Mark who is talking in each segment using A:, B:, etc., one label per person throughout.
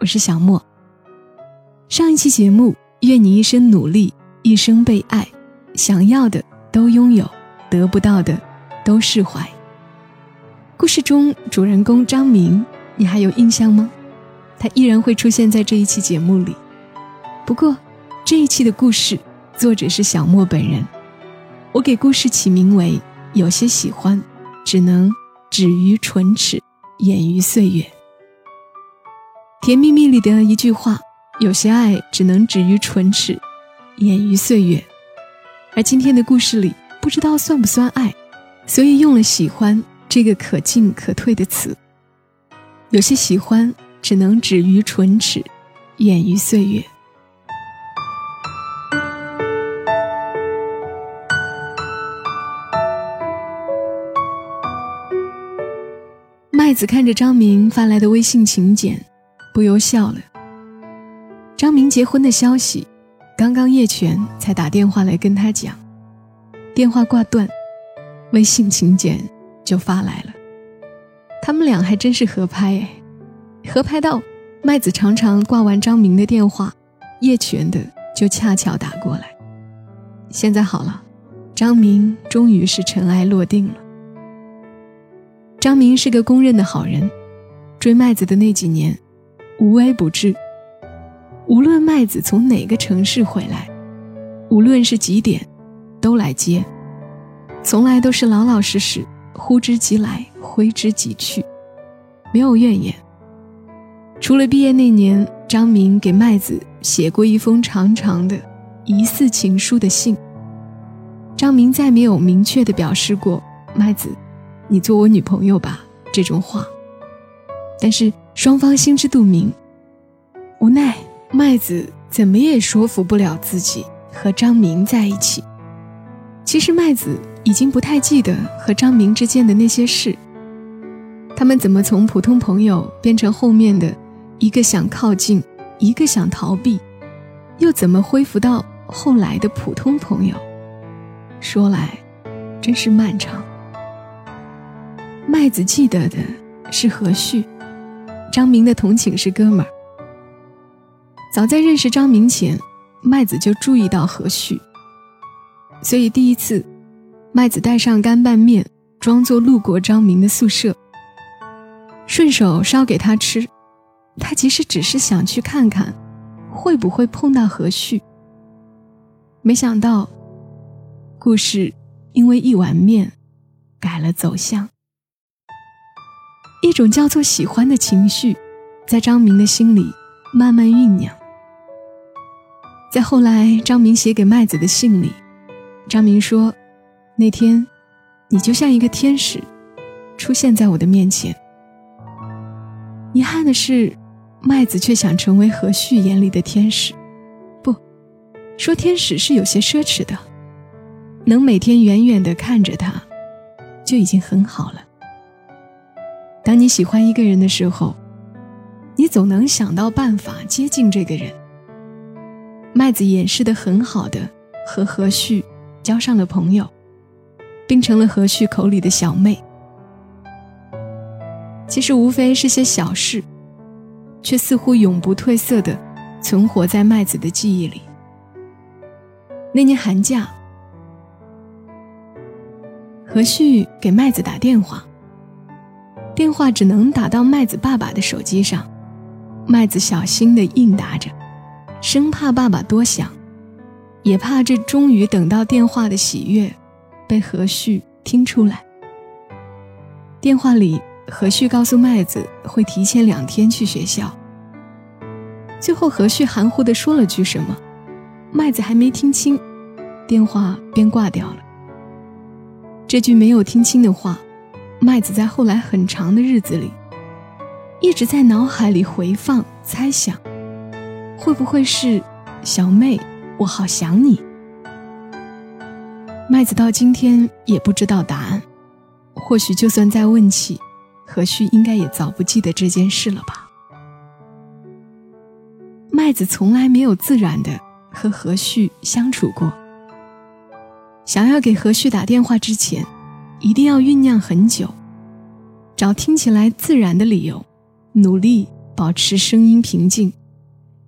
A: 我是小莫。上一期节目，愿你一生努力，一生被爱，想要的都拥有，得不到的都释怀。故事中主人公张明，你还有印象吗？他依然会出现在这一期节目里。不过，这一期的故事作者是小莫本人。我给故事起名为“有些喜欢，只能止于唇齿，掩于岁月”。甜蜜蜜里的一句话：“有些爱只能止于唇齿，掩于岁月。”而今天的故事里，不知道算不算爱，所以用了“喜欢”这个可进可退的词。有些喜欢只能止于唇齿，掩于岁月。麦子看着张明发来的微信请柬，不由笑了。张明结婚的消息，刚刚叶璇才打电话来跟他讲，电话挂断，微信请柬就发来了。他们俩还真是合拍哎，合拍到麦子常常挂完张明的电话，叶璇的就恰巧打过来。现在好了，张明终于是尘埃落定了。张明是个公认的好人，追麦子的那几年，无微不至。无论麦子从哪个城市回来，无论是几点，都来接，从来都是老老实实，呼之即来，挥之即去，没有怨言。除了毕业那年，张明给麦子写过一封长长的、疑似情书的信。张明再没有明确的表示过麦子。你做我女朋友吧，这种话。但是双方心知肚明，无奈麦子怎么也说服不了自己和张明在一起。其实麦子已经不太记得和张明之间的那些事。他们怎么从普通朋友变成后面的一个想靠近，一个想逃避，又怎么恢复到后来的普通朋友？说来，真是漫长。麦子记得的是何旭，张明的同寝室哥们儿。早在认识张明前，麦子就注意到何旭，所以第一次，麦子带上干拌面，装作路过张明的宿舍，顺手烧给他吃。他其实只是想去看看，会不会碰到何旭。没想到，故事因为一碗面，改了走向。一种叫做喜欢的情绪，在张明的心里慢慢酝酿。在后来，张明写给麦子的信里，张明说：“那天，你就像一个天使，出现在我的面前。”遗憾的是，麦子却想成为何旭眼里的天使。不，说天使是有些奢侈的，能每天远远的看着他，就已经很好了。当你喜欢一个人的时候，你总能想到办法接近这个人。麦子掩饰的很好的和何旭交上了朋友，并成了何旭口里的小妹。其实无非是些小事，却似乎永不褪色的存活在麦子的记忆里。那年寒假，何旭给麦子打电话。电话只能打到麦子爸爸的手机上，麦子小心地应答着，生怕爸爸多想，也怕这终于等到电话的喜悦被何旭听出来。电话里，何旭告诉麦子会提前两天去学校。最后，何旭含糊地说了句什么，麦子还没听清，电话便挂掉了。这句没有听清的话。麦子在后来很长的日子里，一直在脑海里回放、猜想，会不会是小妹？我好想你。麦子到今天也不知道答案，或许就算再问起，何旭应该也早不记得这件事了吧。麦子从来没有自然的和何旭相处过。想要给何旭打电话之前，一定要酝酿很久，找听起来自然的理由，努力保持声音平静，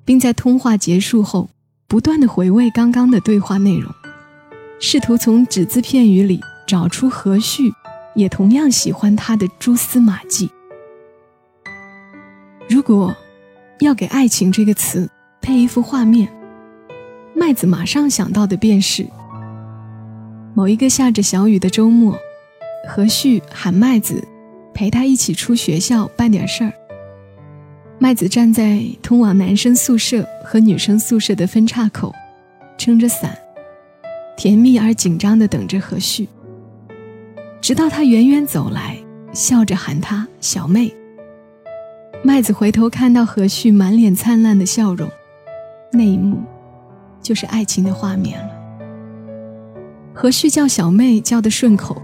A: 并在通话结束后不断的回味刚刚的对话内容，试图从只字片语里找出何旭也同样喜欢他的蛛丝马迹。如果要给“爱情”这个词配一幅画面，麦子马上想到的便是。某一个下着小雨的周末，何旭喊麦子陪他一起出学校办点事儿。麦子站在通往男生宿舍和女生宿舍的分岔口，撑着伞，甜蜜而紧张地等着何旭。直到他远远走来，笑着喊他小妹。麦子回头看到何旭满脸灿烂的笑容，那一幕，就是爱情的画面了。何旭叫小妹叫得顺口，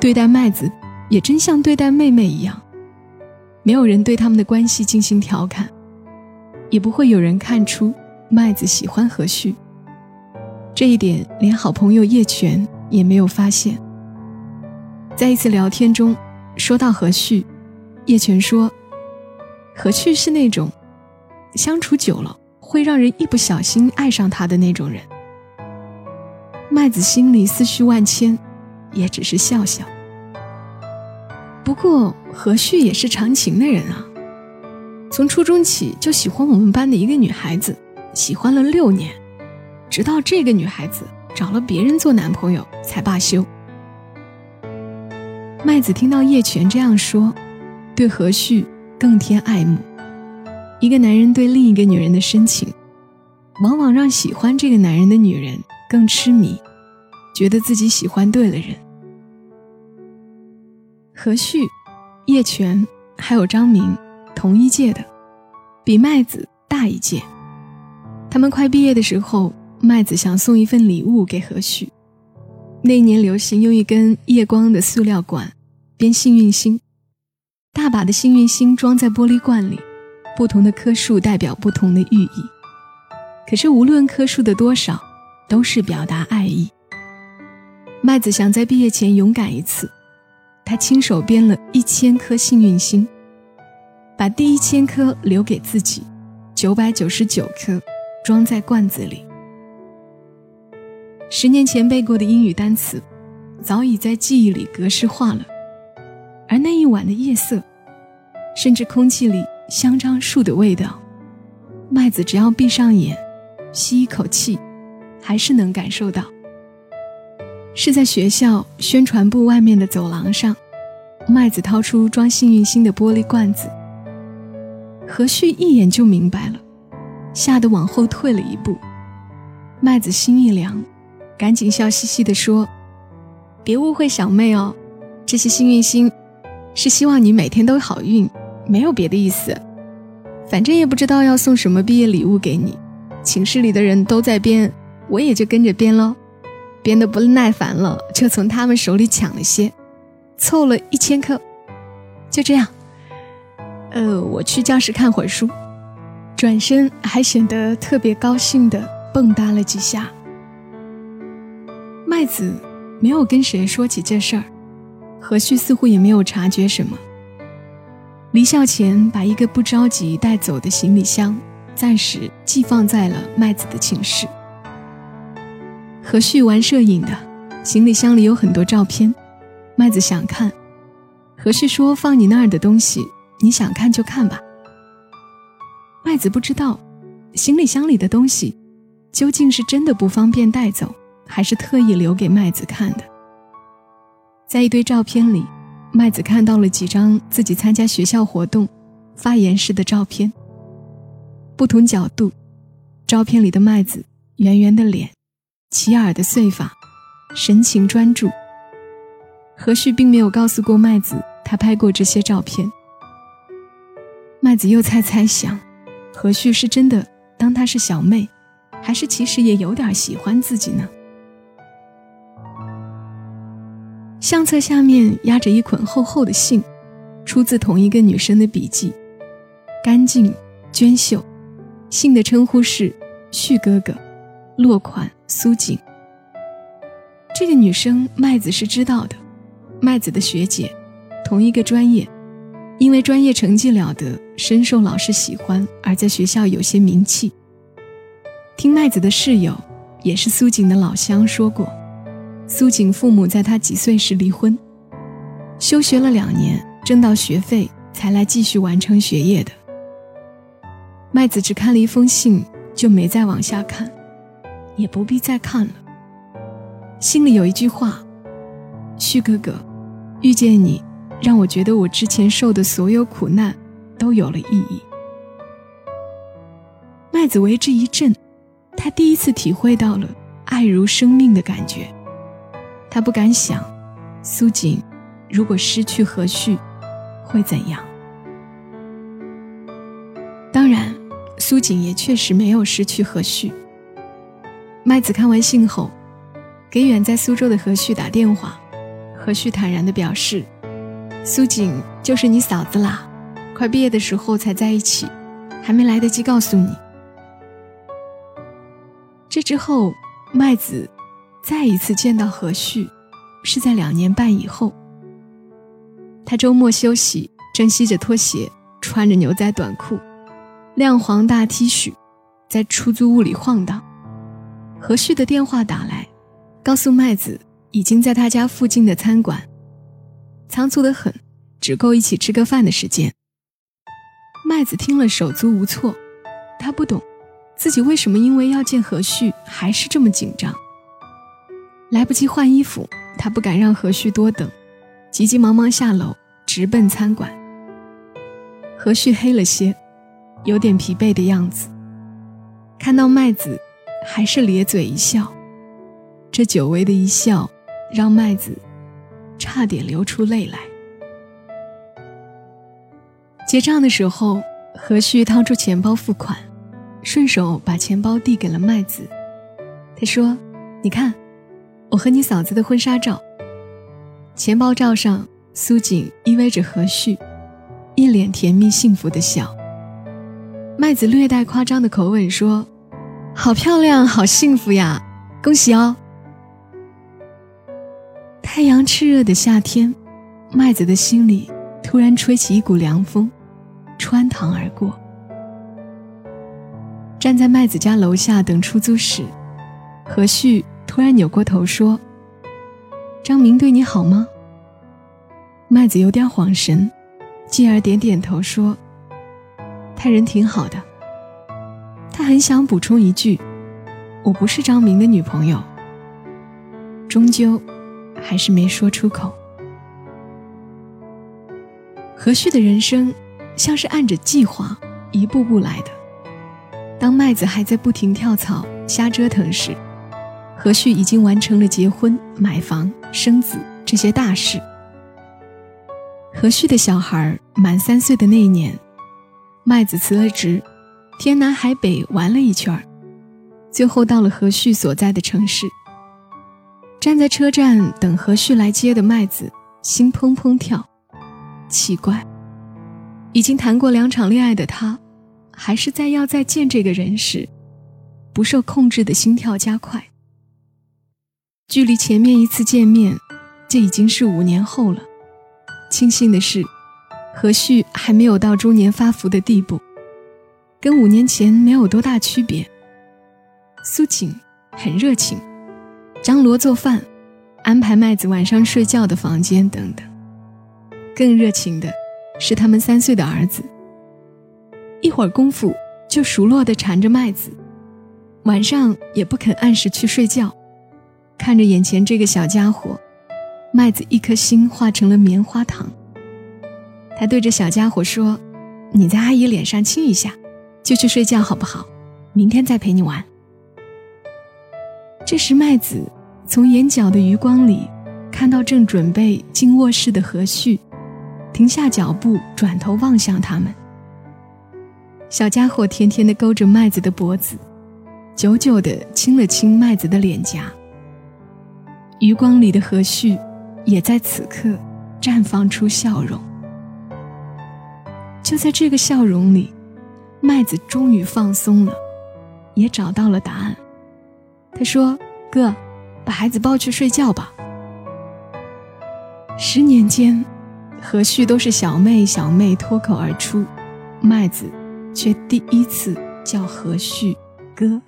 A: 对待麦子也真像对待妹妹一样，没有人对他们的关系进行调侃，也不会有人看出麦子喜欢何旭。这一点连好朋友叶泉也没有发现。在一次聊天中，说到何旭，叶泉说：“何旭是那种相处久了会让人一不小心爱上他的那种人。”麦子心里思绪万千，也只是笑笑。不过何旭也是长情的人啊，从初中起就喜欢我们班的一个女孩子，喜欢了六年，直到这个女孩子找了别人做男朋友才罢休。麦子听到叶泉这样说，对何旭更添爱慕。一个男人对另一个女人的深情，往往让喜欢这个男人的女人。更痴迷，觉得自己喜欢对了人。何旭、叶泉还有张明，同一届的，比麦子大一届。他们快毕业的时候，麦子想送一份礼物给何旭。那年流行用一根夜光的塑料管编幸运星，大把的幸运星装在玻璃罐里，不同的颗数代表不同的寓意。可是无论颗数的多少。都是表达爱意。麦子想在毕业前勇敢一次，他亲手编了一千颗幸运星，把第一千颗留给自己，九百九十九颗。装在罐子里。十年前背过的英语单词，早已在记忆里格式化了。而那一晚的夜色，甚至空气里香樟树的味道，麦子只要闭上眼，吸一口气。还是能感受到，是在学校宣传部外面的走廊上，麦子掏出装幸运星的玻璃罐子。何旭一眼就明白了，吓得往后退了一步。麦子心一凉，赶紧笑嘻嘻地说：“别误会小妹哦，这些幸运星是希望你每天都好运，没有别的意思。反正也不知道要送什么毕业礼物给你，寝室里的人都在编。”我也就跟着编喽，编的不耐烦了，就从他们手里抢了些，凑了一千颗。就这样，呃，我去教室看会儿书，转身还显得特别高兴的蹦跶了几下。麦子没有跟谁说起这事儿，何旭似乎也没有察觉什么。离校前，把一个不着急带走的行李箱暂时寄放在了麦子的寝室。何旭玩摄影的，行李箱里有很多照片。麦子想看，何旭说：“放你那儿的东西，你想看就看吧。”麦子不知道，行李箱里的东西究竟是真的不方便带走，还是特意留给麦子看的。在一堆照片里，麦子看到了几张自己参加学校活动、发言时的照片。不同角度，照片里的麦子圆圆的脸。齐耳的碎发，神情专注。何旭并没有告诉过麦子，他拍过这些照片。麦子又猜猜想，何旭是真的当她是小妹，还是其实也有点喜欢自己呢？相册下面压着一捆厚厚的信，出自同一个女生的笔记，干净娟秀。信的称呼是“旭哥哥”，落款苏锦。这个女生麦子是知道的，麦子的学姐，同一个专业，因为专业成绩了得，深受老师喜欢，而在学校有些名气。听麦子的室友，也是苏锦的老乡说过。苏锦父母在他几岁时离婚，休学了两年，挣到学费才来继续完成学业的。麦子只看了一封信，就没再往下看，也不必再看了。心里有一句话：“旭哥哥，遇见你，让我觉得我之前受的所有苦难都有了意义。”麦子为之一振，他第一次体会到了爱如生命的感觉。他不敢想，苏锦如果失去何旭，会怎样？当然，苏锦也确实没有失去何旭。麦子看完信后，给远在苏州的何旭打电话，何旭坦然地表示：“苏锦就是你嫂子啦，快毕业的时候才在一起，还没来得及告诉你。”这之后，麦子。再一次见到何旭，是在两年半以后。他周末休息，正吸着拖鞋，穿着牛仔短裤，亮黄大 T 恤，在出租屋里晃荡。何旭的电话打来，告诉麦子已经在他家附近的餐馆，仓促的很，只够一起吃个饭的时间。麦子听了手足无措，他不懂，自己为什么因为要见何旭还是这么紧张。来不及换衣服，他不敢让何旭多等，急急忙忙下楼，直奔餐馆。何旭黑了些，有点疲惫的样子。看到麦子，还是咧嘴一笑，这久违的一笑，让麦子差点流出泪来。结账的时候，何旭掏出钱包付款，顺手把钱包递给了麦子。他说：“你看。”我和你嫂子的婚纱照，钱包照上苏锦依偎着何旭，一脸甜蜜幸福的笑。麦子略带夸张的口吻说：“好漂亮，好幸福呀，恭喜哦！”太阳炽热的夏天，麦子的心里突然吹起一股凉风，穿堂而过。站在麦子家楼下等出租时，何旭。突然扭过头说：“张明对你好吗？”麦子有点恍神，继而点点头说：“他人挺好的。”他很想补充一句：“我不是张明的女朋友。”终究，还是没说出口。何旭的人生，像是按着计划一步步来的。当麦子还在不停跳槽、瞎折腾时，何旭已经完成了结婚、买房、生子这些大事。何旭的小孩满三岁的那一年，麦子辞了职，天南海北玩了一圈最后到了何旭所在的城市。站在车站等何旭来接的麦子，心砰砰跳。奇怪，已经谈过两场恋爱的他，还是在要再见这个人时，不受控制的心跳加快。距离前面一次见面，这已经是五年后了。庆幸的是，何旭还没有到中年发福的地步，跟五年前没有多大区别。苏锦很热情，张罗做饭，安排麦子晚上睡觉的房间等等。更热情的是他们三岁的儿子，一会儿功夫就熟络地缠着麦子，晚上也不肯按时去睡觉。看着眼前这个小家伙，麦子一颗心化成了棉花糖。他对着小家伙说：“你在阿姨脸上亲一下，就去睡觉好不好？明天再陪你玩。”这时，麦子从眼角的余光里看到正准备进卧室的何旭，停下脚步，转头望向他们。小家伙甜甜地勾着麦子的脖子，久久地亲了亲麦子的脸颊。余光里的何旭，也在此刻绽放出笑容。就在这个笑容里，麦子终于放松了，也找到了答案。他说：“哥，把孩子抱去睡觉吧。”十年间，何旭都是小妹小妹脱口而出，麦子却第一次叫何旭哥。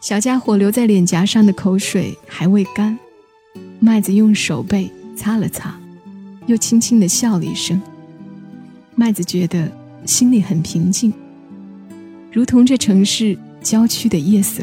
A: 小家伙留在脸颊上的口水还未干，麦子用手背擦了擦，又轻轻地笑了一声。麦子觉得心里很平静，如同这城市郊区的夜色。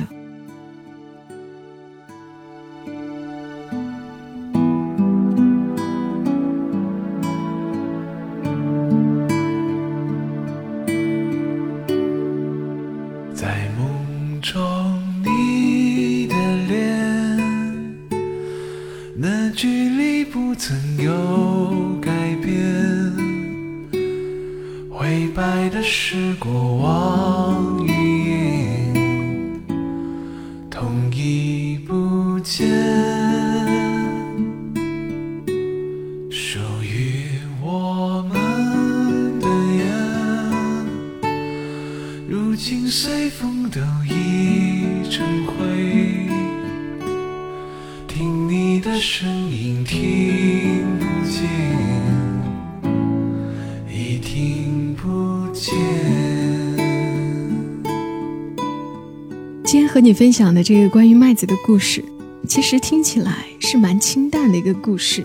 B: 都已成灰。听你的声音，听不见。
A: 今天和你分享的这个关于麦子的故事，其实听起来是蛮清淡的一个故事。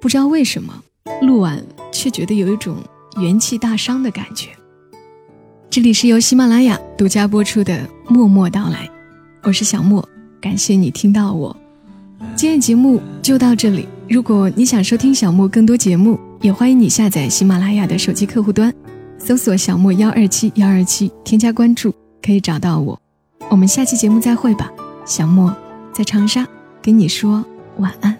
A: 不知道为什么，录完却觉得有一种元气大伤的感觉。这里是由喜马拉雅独家播出的《默默到来》，我是小莫，感谢你听到我。今天节目就到这里。如果你想收听小莫更多节目，也欢迎你下载喜马拉雅的手机客户端。搜索小莫幺二七幺二七，添加关注可以找到我。我们下期节目再会吧，小莫在长沙跟你说晚安。